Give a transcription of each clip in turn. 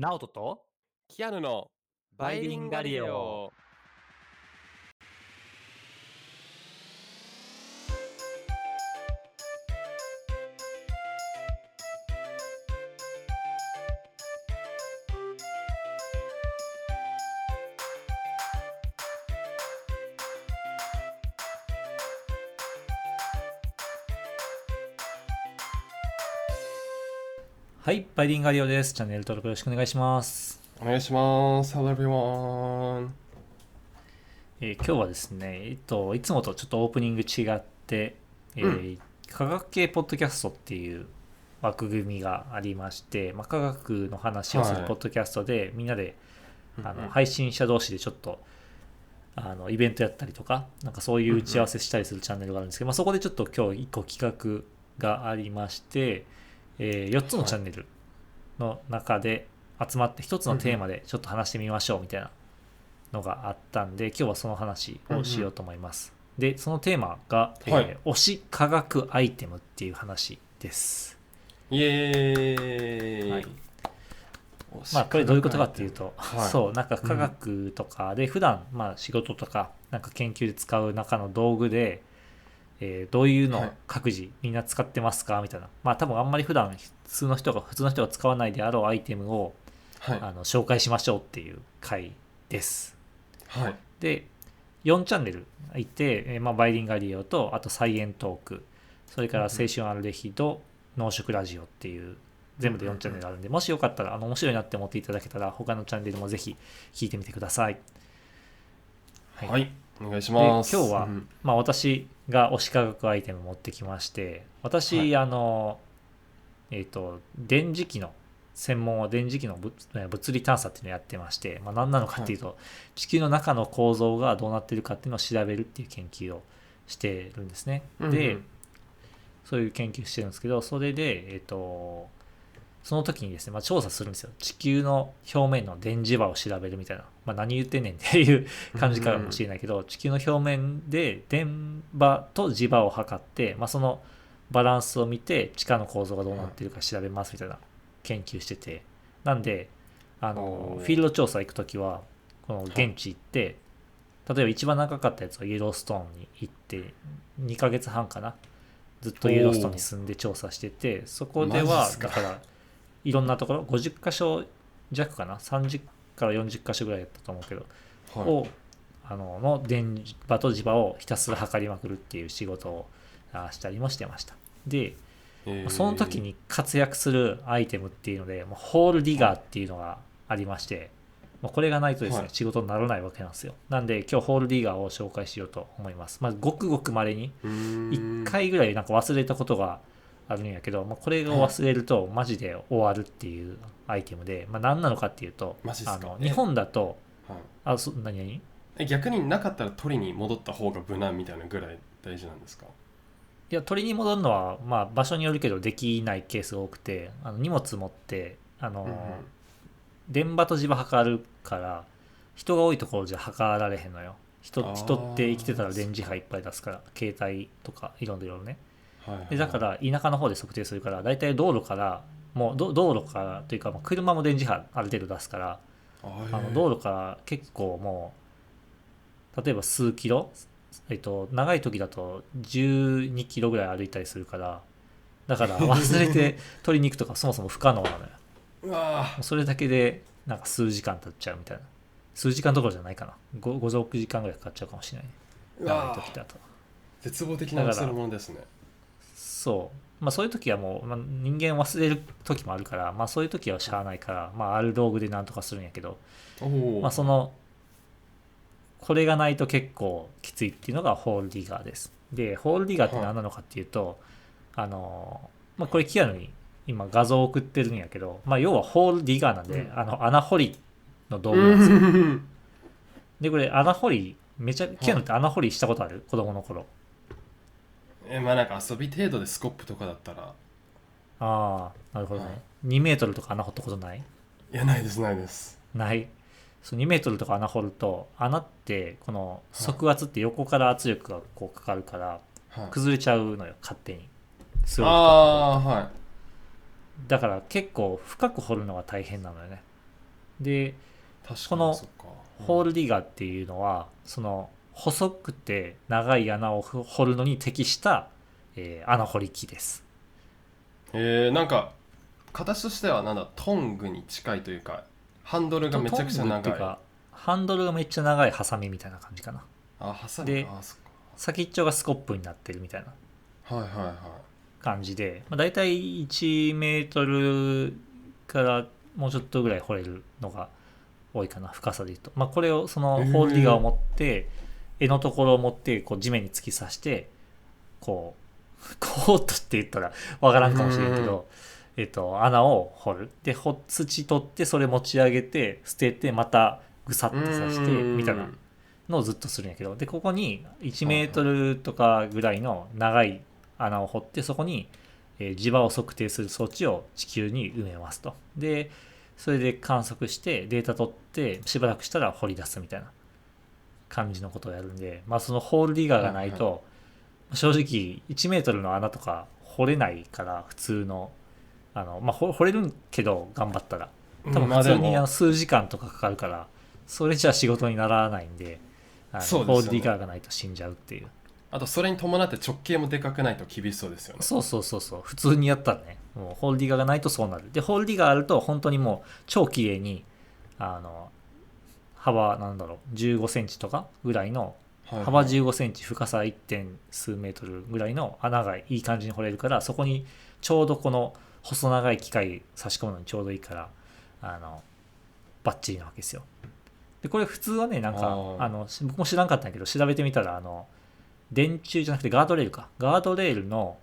ナオトとキアヌのバイリンガリオ。バイリンガリオです。チャンネル登録よろしくお願いします。お願いします。Hello everyone. えー今日はですね、えっと、いつもとちょっとオープニング違って、えー科学系ポッドキャストっていう枠組みがありまして、まあ、科学の話をするはいポッドキャストで、みんなであのうんうん配信者同士でちょっとあのイベントやったりとか、なんかそういう打ち合わせしたりするチャンネルがあるんですけど、まあ、そこでちょっと今日1個企画がありまして、え4つのチャンネルの中で集まって1つのテーマでちょっと話してみましょうみたいなのがあったんで、今日はその話をしようと思います。で、そのテーマが、えーはい。推し科学アイテムっていう話です。イエーイ。はい。まあこれどういうことかっていうと、はい。そうなんか科学とかで普段まあ仕事とかなんか研究で使う中の道具で、えーどういうのはい。各自みんな使ってますかみたいな。まあ多分あんまり普段普通の人が普通の人が使わないであろうアイテムを、はい。あの紹介しましょうっていう回ですはい。で4チャンネルいて、えーまあ、バイリンガリオとあとサイエントークそれから青春アルデヒド農食ラジオっていう全部で4チャンネルあるんでもしよかったらあの面白いなって思っていただけたら他のチャンネルもぜひ聞いてみてくださいはいはい。お願いします。で今日はうんまあ私が推し科学アイテム持ってきまして私、はいあのえっ、と電磁気の専門は電磁気の物理探査っていうのをやってまして、まあ、何なのかっていうと、地球の中の構造がどうなってるかっていうのを調べるっていう研究をしてるんですね。うんで、うん。そういう研究してるんですけどそれでえっ、とその時にですね、まあ、調査するんですよ。地球の表面の電磁場を調べるみたいな、まあ、何言ってんねんっていう感じかもしれないけど、地球の表面で電場と磁場を測って、まあ、そのバランスを見て地下の構造がどうなってるか調べますみたいな研究してて。なんであのフィールド調査行く時はこの現地行って例えば一番長かったやつはイエローストーンに行って2ヶ月半かなずっとイエローストーンに住んで調査しててそこではだからいろんなところ50箇所弱かな30から40箇所ぐらいやったと思うけどはい。をあのの電場と磁場をひたすら測りまくるっていう仕事をあしたりもしてましたでえー。その時に活躍するアイテムっていうのでもうホールディガーっていうのがありましてもうこれがないとですね、はい。仕事にならないわけなんですよ。なんで今日ホールディガーを紹介しようと思います。まずごくごくまれにうーん。1回ぐらいなんか忘れたことがあるんやけど、まあ、これを忘れるとマジで終わるっていうアイテムで、まあ、何なのかっていうとあの日本だとはい。あそ何何？え逆になかったら取りに戻った方が無難みたいなぐらい大事なんですか？いや取りに戻るのは、まあ、場所によるけどできないケースが多くてあの荷物持ってあの、うんうん。電場と磁場測るから人が多いところじゃ測られへんのよ。人人って生きてたら電磁波いっぱい出すから携帯とかいろんな色々ね。はいはい。でだから田舎の方で測定するから大体道路からもうど道路からというかもう車も電磁波ある程度出すからああの道路から結構もう例えば数キロ、えっと、長い時だと12キロぐらい歩いたりするからだから 忘れて取りに行くとかそもそも不可能なのよ。うわー。それだけでなんか数時間経っちゃうみたいな。数時間どころじゃないかな。5, 5 6時間ぐらいかかっちゃうかもしれない。う長い時だと。絶望的な忘れ物ですね。そう。まあそういう時はもう、まあ、人間忘れる時もあるからまあそういう時はしゃあないからまあある道具でなんとかするんやけどおおまあ、そのこれがないと結構きついっていうのがホールディガーです。でホールディガーって何なのかっていうと、あのまあ、これキアヌに今画像を送ってるんやけど、まあ、要はホールディガーなんで、うん。あの穴掘りの道具なんですよ。う んでこれ穴掘りめちゃキアヌって穴掘りしたことある？子供の頃。えまあなんか遊び程度でスコップとかだったら。ああなるほどね、はい。2メートルとか穴掘ったことない？いやないですないです。ないそう2メートルとか穴掘ると穴ってこの側圧って横から圧力がこうかかるからはい。崩れちゃうのよ勝手に。すごいああーはい。だから結構深く掘るのが大変なのよね。でこのホールディガーっていうのはその細くて長い穴を掘るのに適した、えー穴掘り機です。えー、なんか形としてはなんだトングに近いというかハンドルがめちゃくちゃ長い。いハンドルがめっちゃ長いハサミみたいな感じかな。あハサミで先っちょがスコップになってるみたいな。かはいはいはい。感じで、まあ、大体1メートルからもうちょっとぐらい掘れるのが多いかな深さで言うと、まあ、これをそのホールディガーを持って柄のところを持ってこう地面に突き刺してこう こうとって言ったらわからんかもしれんけど、えっと穴を掘る。でほ土取ってそれ持ち上げて捨ててまたぐさっと刺してうん。みたいなのをずっとするんやけど。でここに1メートルとかぐらいの長い穴を掘ってそこに、えー磁場を測定する装置を地球に埋めますと。でそれで観測してデータ取ってしばらくしたら掘り出すみたいな感じのことをやるんでまあそのホールディガーがないと、正直1メートルの穴とか掘れないから普通のあの、まあ、掘掘れるけど頑張ったら。多分普通にあの数時間とかかかるからそれじゃ仕事にならないんであのそうですよールディガーがないと死んじゃうっていう。あとそれに伴って直径もでかくないと厳しそうですよね。そうそうそうそう。普通にやったらね。もうホールディガーがないとそうなる。でホールディガーあると本当にもう超綺麗にあの幅なんだろう15センチとかぐらいの幅15センチ深さ 1. 点数メートルぐらいの穴がいい感じに掘れるからそこにちょうどこの細長い機械差し込むのにちょうどいいからあのバッチリなわけですよ。でこれ普通はねなんかあのし僕も知らんかったんだけど調べてみたらあの電柱じゃなくてガードレールか。ガードレールの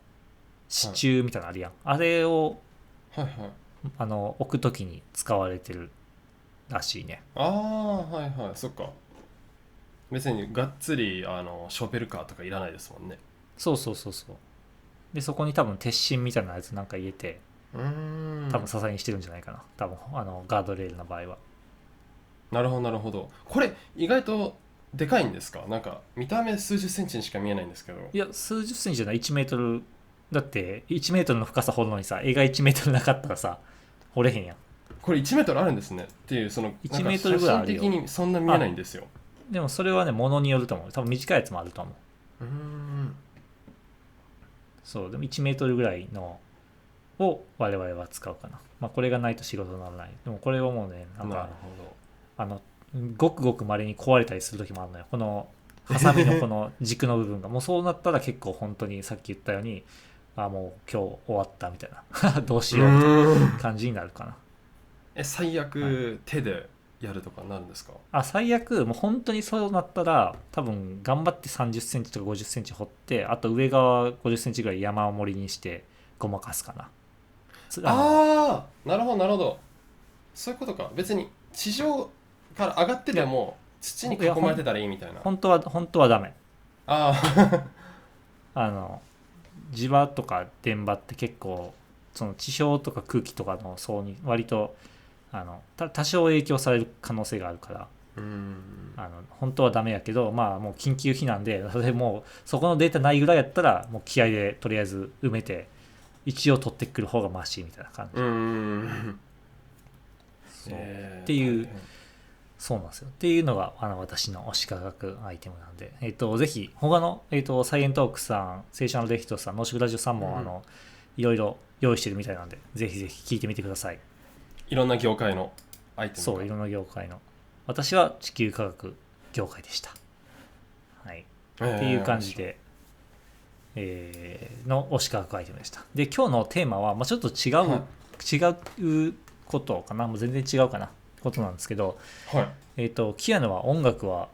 支柱みたいなのあるやん、あれをはいはい。あの置くときに使われてるらしいね。ああはいはい。そっか。別にがっつりあのショベルカーとかいらないですもんね。そうそうそうそう。でそこに多分鉄芯みたいなやつなんか入れてうーん。多分支えにしてるんじゃないかな。多分あのガードレールの場合は。なるほどなるほど。これ意外とでかいんですか？なんか見た目数十センチにしか見えないんですけど。いや数十センチじゃない。1メートルだって1メートルの深さ掘るのにさ絵が1メートルなかったらさ掘れへんやん。これ1メートルあるんですね。っていうその1メートルぐらいあるよ。写真的にそんな見えないんですよ。でもそれはねものによると思う。多分短いやつもあると思う。うーん。そうでも1メートルぐらいのを我々は使うかな。まあこれがないと仕事にならない。でもこれはもうねなんかあのごくごくまれに壊れたりする時もあるのよ。このハサミの この軸の部分が。もうそうなったら結構本当にさっき言ったようにあもう今日終わったみたいな。どうしどようみたいな感じになるかな。え最悪手でやるとかなるんですか？あ最悪もう本当にそうなったら多分頑張って3 0センチとか5 0センチ掘ってあと上側5 0センチぐらい山盛りにしてごまかすかな。つあのああなるほどなるほど。そういうことか。別に地上から上がってても土に囲まれてたらいいみたいな。本当は本当はダメ。ああ あの磁場とか電場って結構その地表とか空気とかの層に割とあのた多少影響される可能性があるから。うーん。あの本当はダメやけどまあもう緊急避難で それもうそこのデータないぐらいやったらもう気合でとりあえず埋めて一応取ってくる方がマシみたいな感じ、うーん。そう。えー。っていうそうなんですよ。っていうのがあの私の推し科学アイテムなんで、えっとぜひ他の、えっとサイエントークさん聖書のレヒトさんノーシグラジオさんも、うん。あのいろいろ用意してるみたいなんでぜひぜひ聞いてみてください。いろんな業界のアイテムが。そういろんな業界の。私は地球科学業界でした。はい。えーっていう感じで、えーの推し科学アイテムでした。で今日のテーマは、まあ、ちょっと違う、は違うことかな。もう全然違うかな。ことなんですけどはい。えっ、とキアヌは音楽は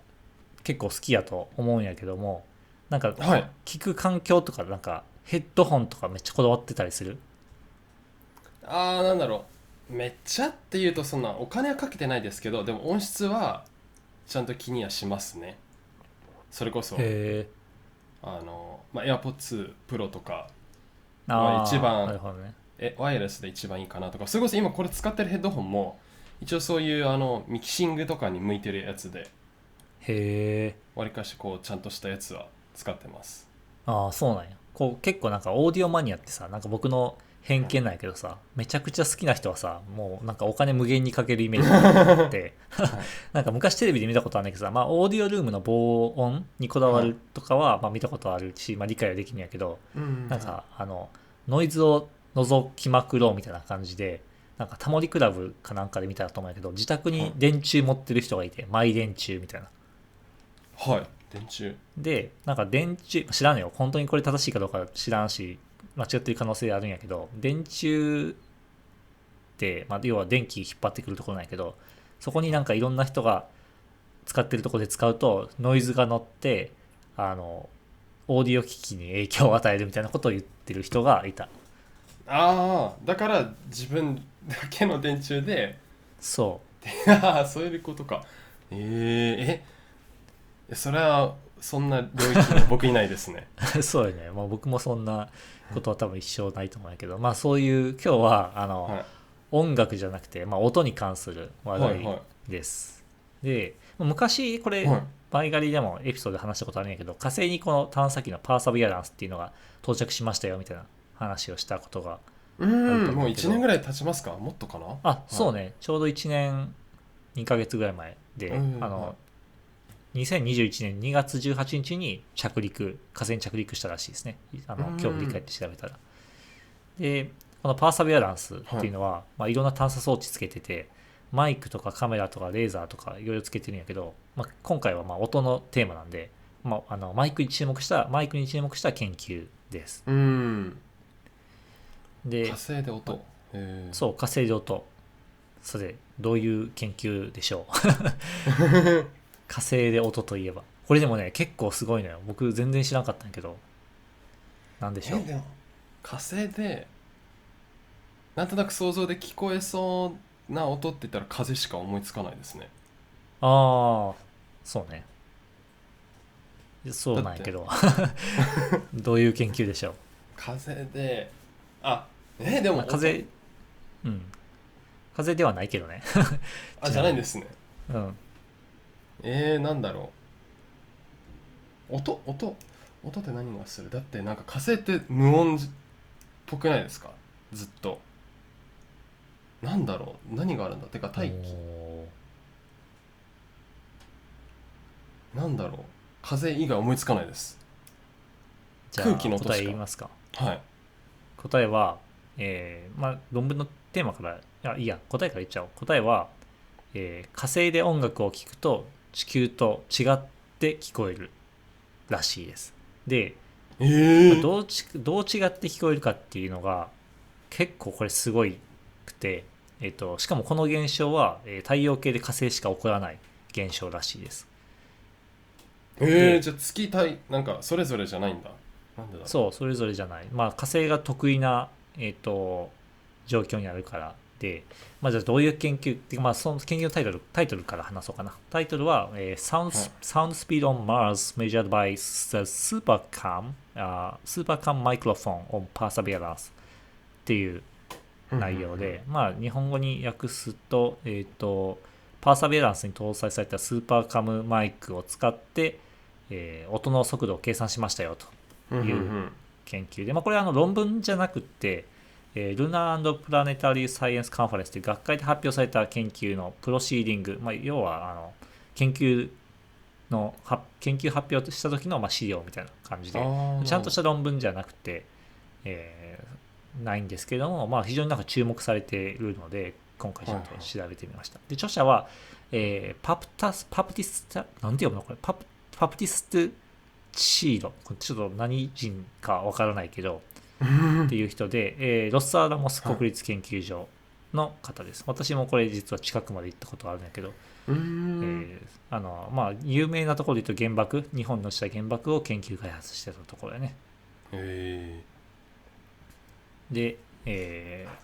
結構好きやと思うんやけどもなんかはい。聞く環境とかなんかヘッドホンとかめっちゃこだわってたりする？あーなんだろう。めっちゃっていうとそんなお金はかけてないですけどでも音質はちゃんと気にはしますね。それこそ。へえあの、まあ、AirPods Pro とかあーまあ一番ねえワイヤレスで一番いいかなとか。それこそ今これ使ってるヘッドホンも一応そういうあのミキシングとかに向いてるやつでへえわりかしこうちゃんとしたやつは使ってます。ああそうなんや。こう結構なんかオーディオマニアってさなんか僕の偏見なんやけどさめちゃくちゃ好きな人はさもうなんかお金無限にかけるイメージがあって なんか昔テレビで見たことあるんだけどさ、まあ、オーディオルームの防音にこだわるとかは、まあ、見たことあるし、まあ、理解はできるんやけどうん。なんかあのノイズを覗きまくろうみたいな感じでなんかタモリクラブかなんかで見たと思うんやけど自宅に電柱持ってる人がいてマイ電柱みたいな。はい。電柱。でなんか電柱知らんのよ。本当にこれ正しいかどうか知らんし間違ってる可能性あるんやけど電柱って、まあ、要は電気引っ張ってくるところなんやけどそこになんかいろんな人が使ってるところで使うとノイズが乗ってあのオーディオ機器に影響を与えるみたいなことを言ってる人がいた。ああだから自分だけの電柱でそ ああそういうことか。えー、えそれはそんな領域の僕いないですね。う そうよね、まあ、僕もそんなことは多分一生ないと思うんやけど。まあそういう今日はあの、はい。音楽じゃなくて、まあ、音に関する話題はいはい。です。で昔これ、はい。バイガリでもエピソードで話したことあるんやけど火星にこの探査機のパーサビアランスっていうのが到着しましたよみたいな話をしたことがうんもう思うけど1年ぐらい経ちますか？もっとかな？あそうね、ちょうど1年2ヶ月ぐらい前で、うん。あの2021年2月18日に着陸火星に着陸したらしいですね。あのうん。今日振り返って調べたら。でこのパーサビアランスっていうのは、い。まあ、いろんな探査装置つけててマイクとかカメラとかレーザーとかいろいろつけてるんやけど、まあ、今回はまあ音のテーマなんで、まあ、あのマイクに注目したマイクに注目した研究です。うん。で火星で音。そう火星で音。それどういう研究でしょう？火星で音といえば。これでもね結構すごいのよ。僕全然知らなかったんやけど。なんでしょう？えでも火星でなんとなく想像で聞こえそうな音って言ったら風しか思いつかないですね。ああそうね。そうなんやけど。どういう研究でしょう、風であえでも、まあ、風うん。風ではないけどね。あじゃないんですね。うんえー、なんだろう。音？音？音って何がする？だってなんか火星って無音じっぽくないですか？ずっと。なんだろう？何があるんだ？てか大気おなんだろう？風以外思いつかないです。ーじゃあ空気の音しか。答え言いますか。はい。答えは、えーまあ、論文のテーマからいやいいや答えから言っちゃおう。答えは、えー火星で音楽を聴くと地球と違って聞こえるらしいです。で、えー、どうちどう違って聞こえるかっていうのが結構これすごいくて、えー、としかもこの現象は、えー太陽系で火星しか起こらない現象らしいです。えでー、じゃあ月体なんかそれぞれじゃないんだ。なんでだそうそれぞれじゃない。まあ火星が得意な、えー、と状況にあるからで、まあ、じゃあどういう研究っていうかまあその研究のタイトルタイトルから話そうかな。タイトルは、えー Sound, はい。Sound Speed on Mars Measured by the Supercam、uh, Supercam Microphone on Perseverance っていう内容で、まあ日本語に訳すと,、えー、とパーサビエランスに搭載されたスーパーカムマイクを使って、えー音の速度を計算しましたよというん研究で、まあ、これはあの論文じゃなくって、えー、ルナープラネタリー・サイエンス・カンファレンスという学会で発表された研究のプロシーディング、まあ、要はあの研究のは研究発表した時のまあ資料みたいな感じでちゃんとした論文じゃなくて、えーないんですけども、まあ、非常になんか注目されているので今回ちゃんと調べてみました、で著者は、えーパプタスパプティスタなんて読むのこれ？パプパプティストチーロこれちょっと何人かわからないけどうんっていう人で、えーロスアラモス国立研究所の方です、私もこれ実は近くまで行ったことあるんだけど、えーあのまあ有名なところで言うと原爆日本のした原爆を研究開発してたところでね。えで、えー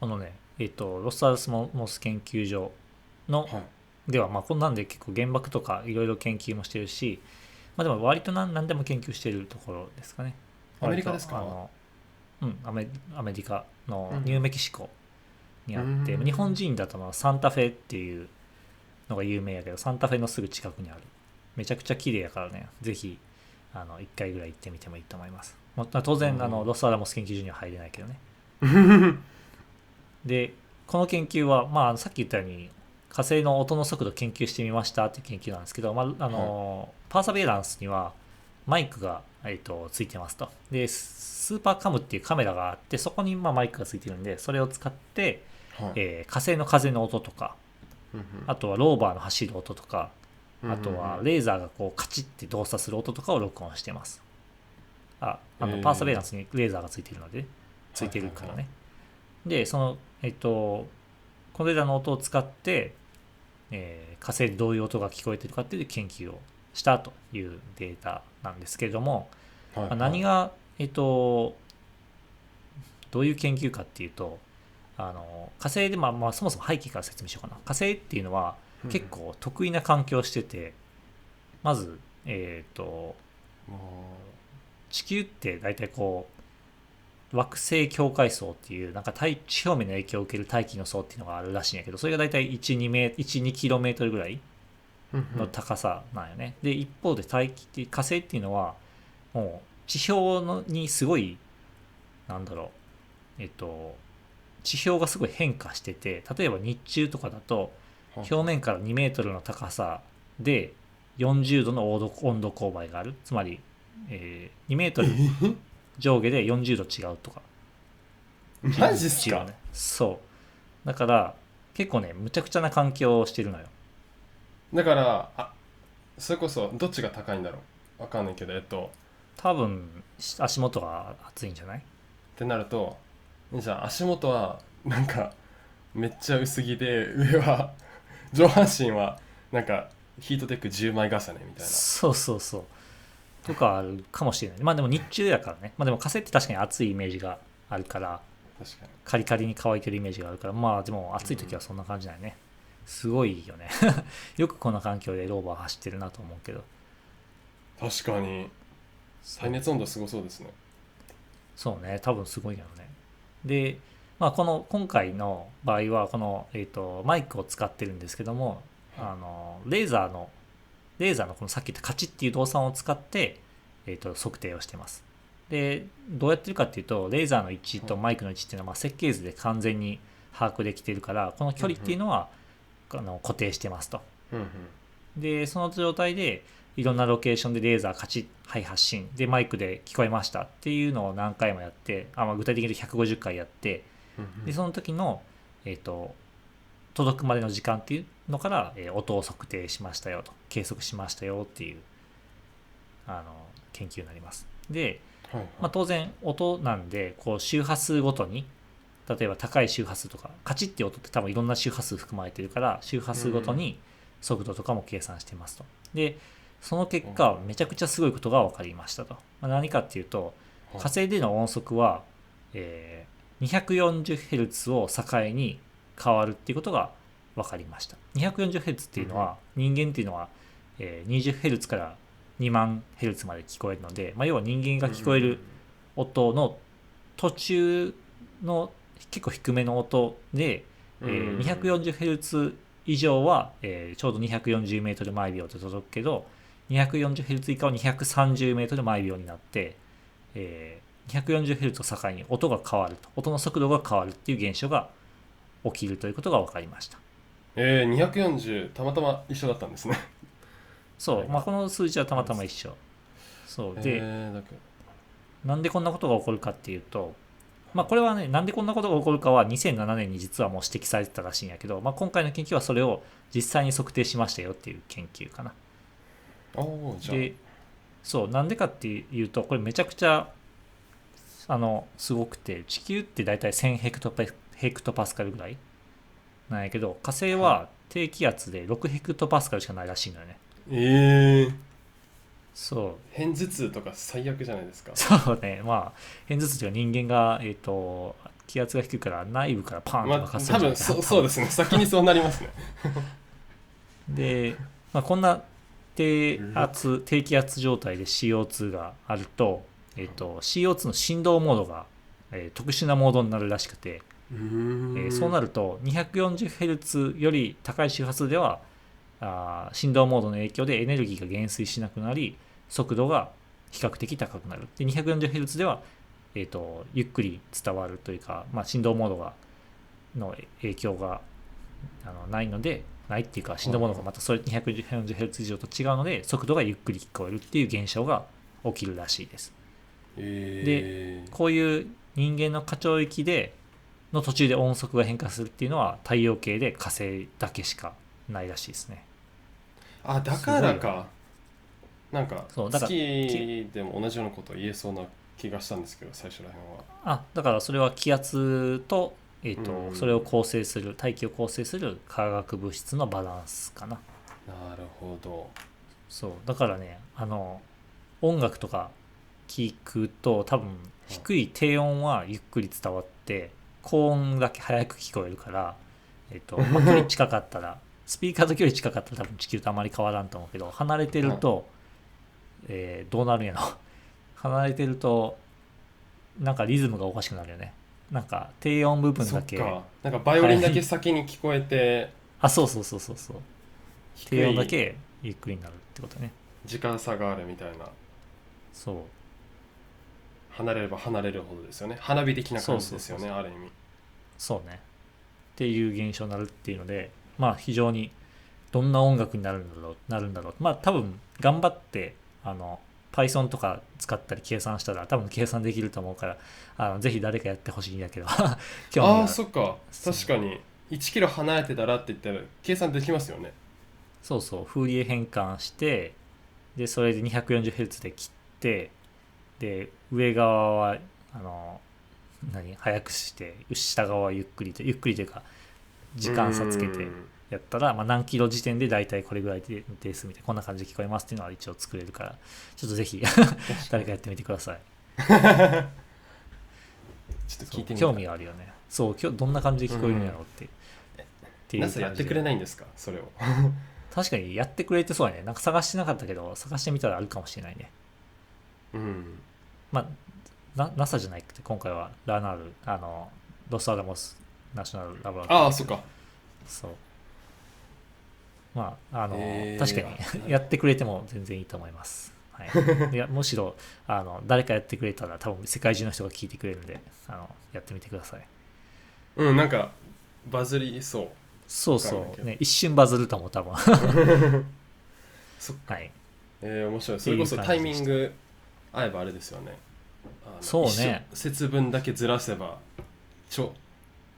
このねえっ、とロスアラモス研究所のー、はい。ではまあこんなんで結構原爆とかいろいろ研究もしてるしまあでも割と何何でも研究してるところですかねアメリカですか？あのうんアメアメリカのうん。ニューメキシコにあって、うん。日本人だとまあサンタフェっていうのが有名やけどサンタフェのすぐ近くにある。めちゃくちゃ綺麗やからねぜひあの1回ぐらい行ってみてもいいと思います、まあ、当然あのうんロスアラモス研究所には入れないけどね。でこの研究は、まあ、さっき言ったように火星の音の速度を研究してみましたっていう研究なんですけど、まああのパーサベランスにはマイクが、えー、とついてますと。でスーパーカムっていうカメラがあってそこにまあマイクがついてるんでそれを使って、はい。えー火星の風の音とかうんうん。あとはローバーの走る音とかあとはレーザーがこうカチッて動作する音とかを録音してます。ああのパーサベランスにレーザーがついてるのでついてるからね。でそのえっとこれらの音を使って、えー火星でどういう音が聞こえてるかっていう研究をしたというデータなんですけれども、はいまあ何がえっとどういう研究かっていうとあの火星で、まあまあ、そもそも背景から説明しようかな。火星っていうのはうん。結構得意な環境をしててまずえっ、とも地球って大体こう惑星境界層っていうなんか大地表面の影響を受ける大気の層っていうのがあるらしいんやけどそれが大体12メ12キロメートルぐらいうんうんの高さなんよね。で一方で大気って火星っていうのはもう地表のにすごいなんだろうえっと地表がすごい変化してて例えば日中とかだとはい表面から2メートルの高さで40度の温度温度勾配がある。つまり、えー2メートル 上下で40度違うとか。マジっすか？ね。そう。だから結構ねむちゃくちゃな環境をしてるのよだからあそれこそどっちが高いんだろう？わかんないけどえっと。多分足元が熱いんじゃない？ってなるとじゃあ足元はなんかめっちゃ薄着で上は 上半身はなんかヒートテック10枚重ねみたいな。そうそうそう。とかあるかもしれない。まあでも日中やからね。まあでも火星って確かに暑いイメージがあるから。確かに。カリカリに乾いてるイメージがあるから。まあでも暑い時はそんな感じだよね、すごいよね。よくこの環境でローバー走ってるなと思うけど。確かに。耐熱温度すごそうですね。そうね。多分すごいよね。で、まあ、この今回の場合はこの、えー、とマイクを使ってるんですけどもあのレーザーのレーザーのこのさっき言ったカチッっていう動作を使って、えー、と測定をしてます。でどうやってるかっていうとレーザーの位置とマイクの位置っていうのはまあ設計図で完全に把握できてるからこの距離っていうのは、あの固定してますと。うんうん。でその状態でいろんなロケーションでレーザーカチッはい発信でマイクで聞こえましたっていうのを何回もやってあ、まあ、具体的に言うと150回やって。うんうん。でその時の、えー、と届くまでの時間っていうのから、えー音を測定しましたよと。計測しましたよっていうあの研究になります。で、はいはい。まあ、当然音なんでこう周波数ごとに例えば高い周波数とかカチッって音って多分いろんな周波数含まれてるから周波数ごとに速度とかも計算してますと。でその結果めちゃくちゃすごいことが分かりましたと。まあ、何かっていうとはい火星での音速は、えー 240Hz を境に変わるっていうことが分かりました。240Hz っていうのは、人間っていうのは、えー 20Hz から2万 Hz まで聞こえるので、まあ、要は人間が聞こえる音の途中の結構低めの音で、えー 240Hz 以上は、えーちょうど 240m 毎秒で届くけど 240Hz 以下は 230m 毎秒になって、えー 240Hz を境に音が変わると。音の速度が変わるっていう現象が起きるということが分かりました。えー、240たまたま一緒だったんですね。そう、まあ、この数字はたまたま一緒。そう。で、えー、なんでこんなことが起こるかっていうと、まあ、これはね、なんでこんなことが起こるかは2007年に実はもう指摘されてたらしいんやけど、まあ、今回の研究はそれを実際に測定しましたよっていう研究かな。おおじゃあで、そう、なんでかっていうと、これめちゃくちゃ、あの、すごくて、地球って大体1000ヘクトパヘクトパスカルぐらいなんやけど、火星は低気圧で6ヘクトパスカルしかないらしいのよね。えー、そう、片頭痛とか最悪じゃないですか。そうね、まあ、片頭痛というか人間が、えっ、と、気圧が低いから内部からパーンとまあ爆発する多んじゃないかな分そそうですね。先にそうなりますね。で、まあ、こんな低圧、低気圧状態で CO2 があると、えっ、と、CO2 の振動モードが、えー特殊なモードになるらしくて、えーそうなると 240Hz より高い周波数ではあー振動モードの影響でエネルギーが減衰しなくなり速度が比較的高くなる。で 240Hz では、ええー、とゆっくり伝わるというか、まあ、振動モードがの影響があのないのでないっていうか振動モードがまたそれ 240Hz 以上と違うので速度がゆっくり聞こえるっていう現象が起きるらしいです。えー、こういう人間の過聴域での途中で音速が変化するっていうのは太陽系で火星だけしかないらしいですね。あだからかなんかそうだから月でも同じようなことを言えそうな気がしたんですけど最初らへんは。あだからそれは気圧と,、えーとうん。それを構成する大気を構成する化学物質のバランスかな。なるほど。そうだからねあの音楽とか聞くと多分低い低音はゆっくり伝わって高音だけ早く聞こえるから、えっとまあ距離近かったら スピーカーと距離近かったら多分地球とあまり変わらんと思うけど離れてると、えーどうなるんやろ。離れてるとなんかリズムがおかしくなるよね。なんか低音部分そだけなんかバイオリンだけ先に聞こえてあそうそうそうそうそう。低低音だいけゆっくりになるってことね。時間差があるみたいな。そう。離れれば離れるほどですよね。花火的な感じですよねある意味。そうね。っていう現象になるっていうのでまあ非常にどんな音楽になるんだろうなるんだろう。まあ多分頑張ってあの Python とか使ったり計算したら多分計算できると思うからあのぜひ誰かやってほしいんだけど。ああがそっか。確かに。1キロ離れてたらって言ったら計算できますよね。そうそう。フーリエ変換してでそれで 240Hz で切ってで上側はあの何？早くして下側はゆっくりとゆっくりというか時間差つけて。うんやったら、まあ、何キロ時点で大体これぐらいでですみたいなこんな感じで聞こえますっていうのは一応作れるからちょっとぜひ誰かやってみてください。ちょっと聞いてみ興味があるよね。そう今日どんな感じで聞こえるんやろうって、っていう感じで。なぜやってくれないんですか？それを。確かにやってくれてそうやね。なんか探してなかったけど探してみたらあるかもしれないね。うん。まあな NASA じゃなくて今回はラナールあのロスアラモスナショナルラボラトリーああそっか。そうまああの、えー。確かに やってくれても全然いいと思います、はい、いやむしろあの誰かやってくれたら多分世界中の人が聞いてくれるんであのやってみてください。うんなんかバズりそう。そうそう。ね一瞬バズると思う多分。そはい。えー、面白い。それこそタイミング合えばあれですよね。そうね。節分だけずらせばちょ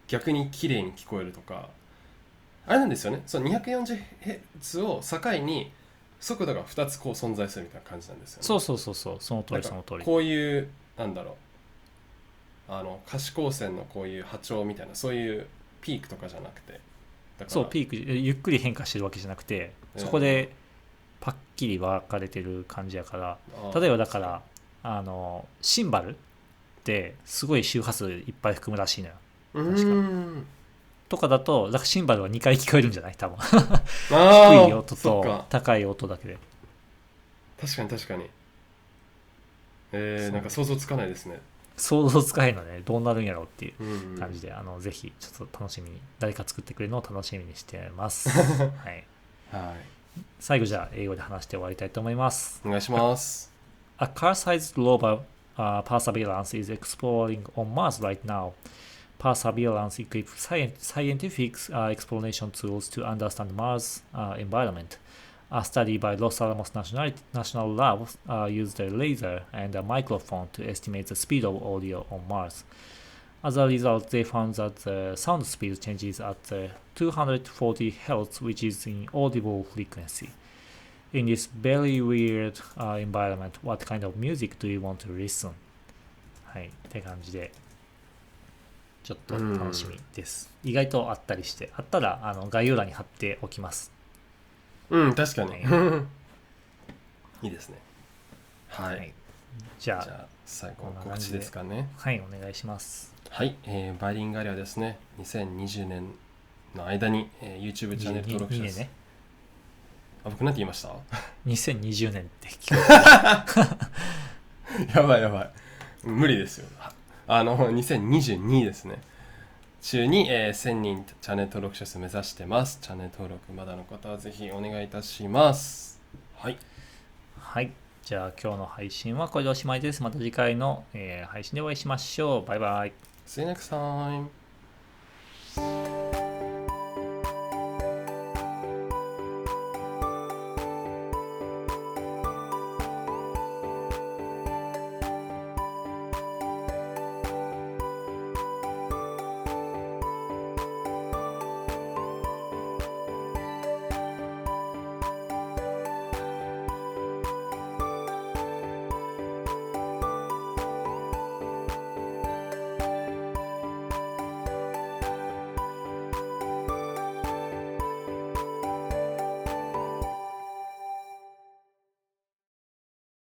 逆に綺麗に聞こえるとかあれなんですよね。その 240Hz を境に速度が2つこう存在するみたいな感じなんですよね。そうそうそうそう。その通りその通り。こういうなんだろう。あの可視光線のこういう波長みたいなそういうピークとかじゃなくて。だからそうピークゆっくり変化してるわけじゃなくてそこでパッキリ分かれてる感じやから例えばだからあのシンバルってすごい周波数いっぱい含むらしいのよ。うーんとかだとだからシンバルは2回聞こえるんじゃない？多分。低い音と高い音だけで。確かに確かに。えー、なんか想像つかないですね。想像つかへんのね。どうなるんやろうっていううん感じで、あのぜひちょっと楽しみに誰か作ってくれるのを楽しみにしてます、はい、はい。最後じゃあ英語で話して終わりたいと思います。お願いします。A car-sized rover uh, Perseverance is exploring on Mars right now. Perseverance equips sci- scientific uh, exploration tools to understand Mars' uh, environment. A study by Los Alamos National, National Lab uh, used a laser and a microphone to estimate the speed of audio on Mars. As a result, they found that the sound speed changes at uh, 240 Hz, which is in audible frequency. In this very weird、uh, environment, what kind of music do you want to listen? はい、って感じで、 ちょっと楽しみです。意外とあったりして、あったらあの概要欄に貼っておきます。うん、確かに。は いいですね。はい。はいじゃあ、じゃあ、最後告知ですかね。はい、お願いします。はい、えーバイリンガリアですね、2020年の間に、えー YouTube チャンネル登録2者数、年ね。あ、僕なんて言いました？2020年って聞く。やばいやばい。無理ですよ。はあの、2022ですね。中に、えー1000人チャンネル登録者数目指してます。チャンネル登録まだの方はぜひお願いいたします。はい。はい。じゃあ今日の配信はこれでおしまいですまた次回の、えー配信でお会いしましょうバイバイ See you next time